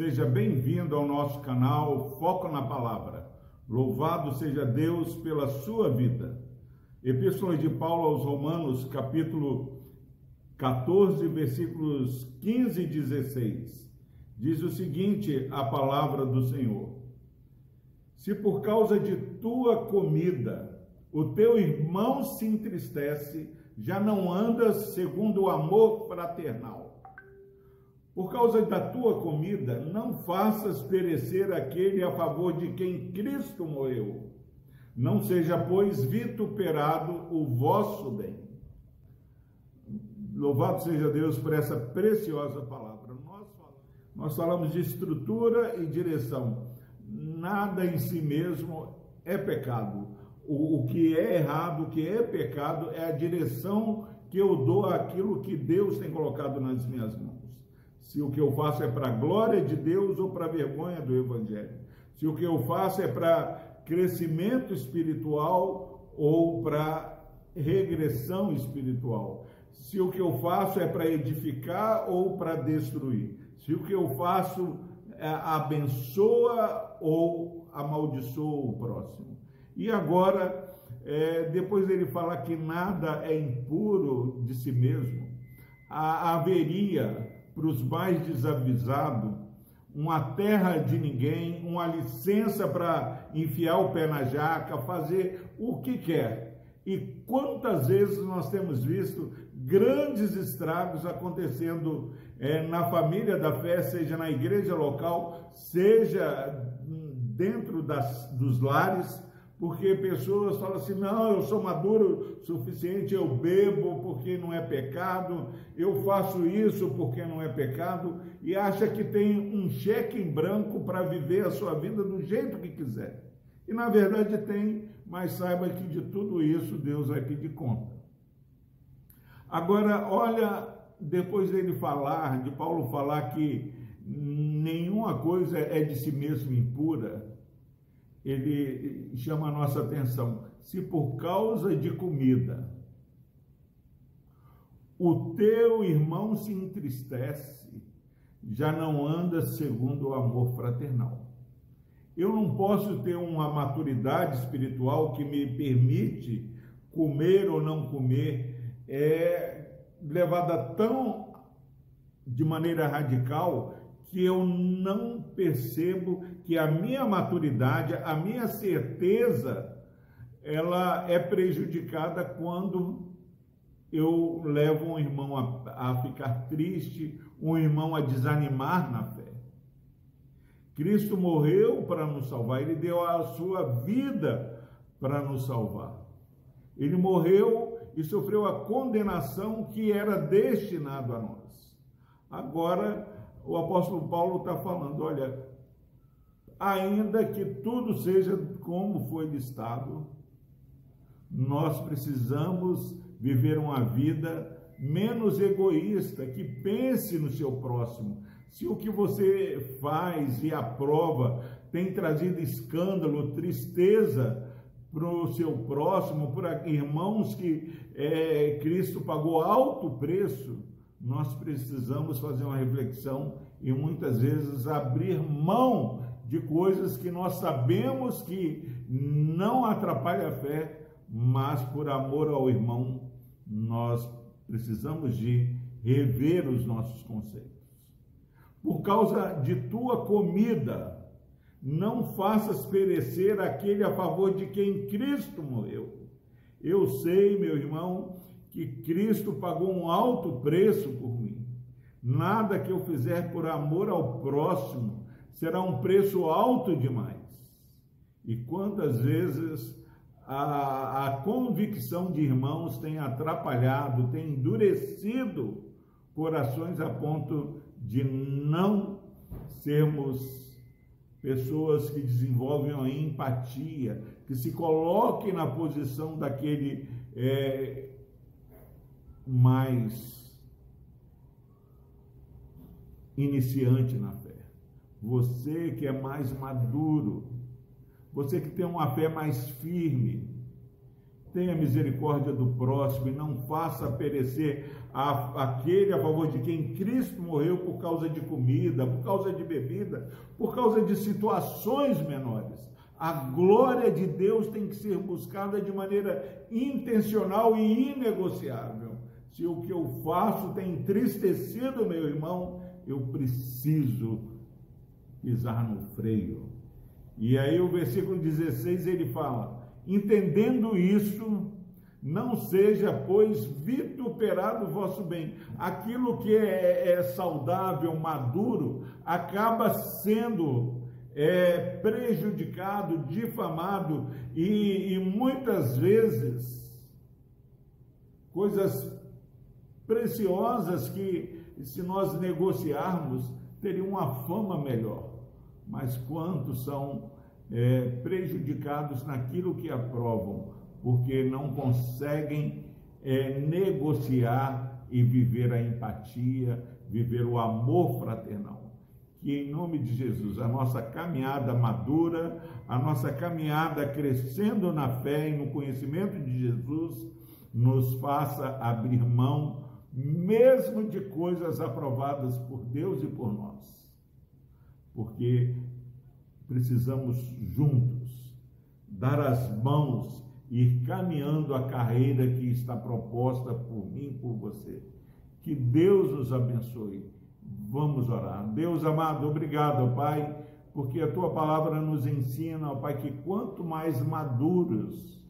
Seja bem-vindo ao nosso canal Foco na Palavra. Louvado seja Deus pela sua vida. Epístola de Paulo aos Romanos, capítulo 14, versículos 15 e 16. Diz o seguinte: a palavra do Senhor. Se por causa de tua comida o teu irmão se entristece, já não andas segundo o amor fraternal. Por causa da tua comida, não faças perecer aquele a favor de quem Cristo morreu. Não seja, pois, vituperado o vosso bem. Louvado seja Deus por essa preciosa palavra. Nós falamos, de estrutura e direção. Nada em si mesmo é pecado. O, o que é errado, o que é pecado, é a direção que eu dou àquilo que Deus tem colocado nas minhas mãos se o que eu faço é para a glória de Deus ou para a vergonha do Evangelho. Se o que eu faço é para crescimento espiritual ou para regressão espiritual. Se o que eu faço é para edificar ou para destruir. Se o que eu faço é, abençoa ou amaldiçoa o próximo. E agora, é, depois dele falar que nada é impuro de si mesmo, haveria para os mais desavisados, uma terra de ninguém, uma licença para enfiar o pé na jaca, fazer o que quer. E quantas vezes nós temos visto grandes estragos acontecendo é, na família da fé, seja na igreja local, seja dentro das, dos lares, porque pessoas falam assim: não, eu sou maduro o suficiente, eu bebo porque não é pecado, eu faço isso porque não é pecado, e acha que tem um cheque em branco para viver a sua vida do jeito que quiser. E na verdade tem, mas saiba que de tudo isso Deus vai pedir conta. Agora, olha, depois dele falar, de Paulo falar que nenhuma coisa é de si mesmo impura, ele chama a nossa atenção. Se por causa de comida o teu irmão se entristece, já não anda segundo o amor fraternal. Eu não posso ter uma maturidade espiritual que me permite comer ou não comer, é levada tão de maneira radical que eu não percebo que a minha maturidade, a minha certeza, ela é prejudicada quando eu levo um irmão a, a ficar triste, um irmão a desanimar na fé. Cristo morreu para nos salvar, ele deu a sua vida para nos salvar. Ele morreu e sofreu a condenação que era destinado a nós. Agora, o apóstolo Paulo está falando: olha, ainda que tudo seja como foi listado, nós precisamos viver uma vida menos egoísta, que pense no seu próximo. Se o que você faz e aprova tem trazido escândalo, tristeza para o seu próximo, para irmãos que é, Cristo pagou alto preço, nós precisamos fazer uma reflexão e muitas vezes abrir mão de coisas que nós sabemos que não atrapalha a fé, mas por amor ao irmão, nós precisamos de rever os nossos conceitos. Por causa de tua comida, não faças perecer aquele a favor de quem Cristo morreu. Eu sei, meu irmão, que Cristo pagou um alto preço por mim. Nada que eu fizer por amor ao próximo será um preço alto demais. E quantas vezes a, a convicção de irmãos tem atrapalhado, tem endurecido corações a ponto de não sermos pessoas que desenvolvem a empatia, que se coloquem na posição daquele é, mais iniciante na fé. Você que é mais maduro, você que tem uma fé mais firme, tenha misericórdia do próximo e não faça perecer a, aquele a favor de quem Cristo morreu por causa de comida, por causa de bebida, por causa de situações menores. A glória de Deus tem que ser buscada de maneira intencional e inegociável. Se o que eu faço tem entristecido meu irmão, eu preciso pisar no freio. E aí o versículo 16 ele fala: Entendendo isso, não seja, pois, vituperado o vosso bem. Aquilo que é, é saudável, maduro, acaba sendo é, prejudicado, difamado e, e muitas vezes coisas preciosas que, se nós negociarmos, teriam uma fama melhor. Mas quantos são é, prejudicados naquilo que aprovam, porque não conseguem é, negociar e viver a empatia, viver o amor fraternal. Que em nome de Jesus, a nossa caminhada madura, a nossa caminhada crescendo na fé e no conhecimento de Jesus, nos faça abrir mão, mesmo de coisas aprovadas por Deus e por nós. Porque precisamos juntos dar as mãos e ir caminhando a carreira que está proposta por mim e por você. Que Deus nos abençoe. Vamos orar. Deus amado, obrigado, Pai, porque a tua palavra nos ensina, Pai, que quanto mais maduros,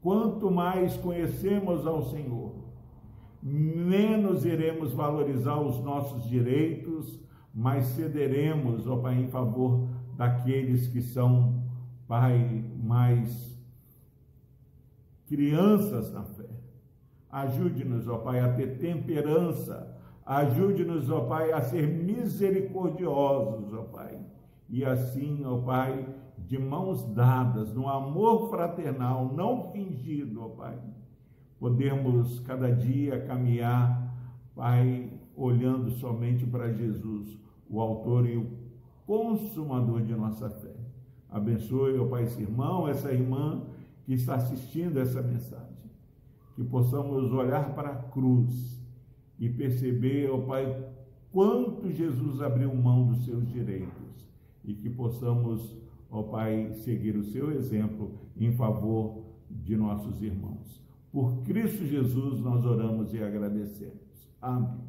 quanto mais conhecemos ao Senhor, menos iremos valorizar os nossos direitos, mas cederemos, ó Pai, em favor daqueles que são, Pai, mais crianças na fé. Ajude-nos, ó Pai, a ter temperança. Ajude-nos, ó Pai, a ser misericordiosos, ó Pai. E assim, ó Pai, de mãos dadas, no amor fraternal, não fingido, ó Pai, podemos cada dia caminhar, Pai, olhando somente para Jesus, o autor e o consumador de nossa fé. Abençoe, ó Pai, esse irmão, essa irmã que está assistindo essa mensagem. Que possamos olhar para a cruz e perceber, ó Pai, quanto Jesus abriu mão dos seus direitos e que possamos, ó Pai, seguir o seu exemplo em favor de nossos irmãos. Por Cristo Jesus nós oramos e agradecemos. Amém.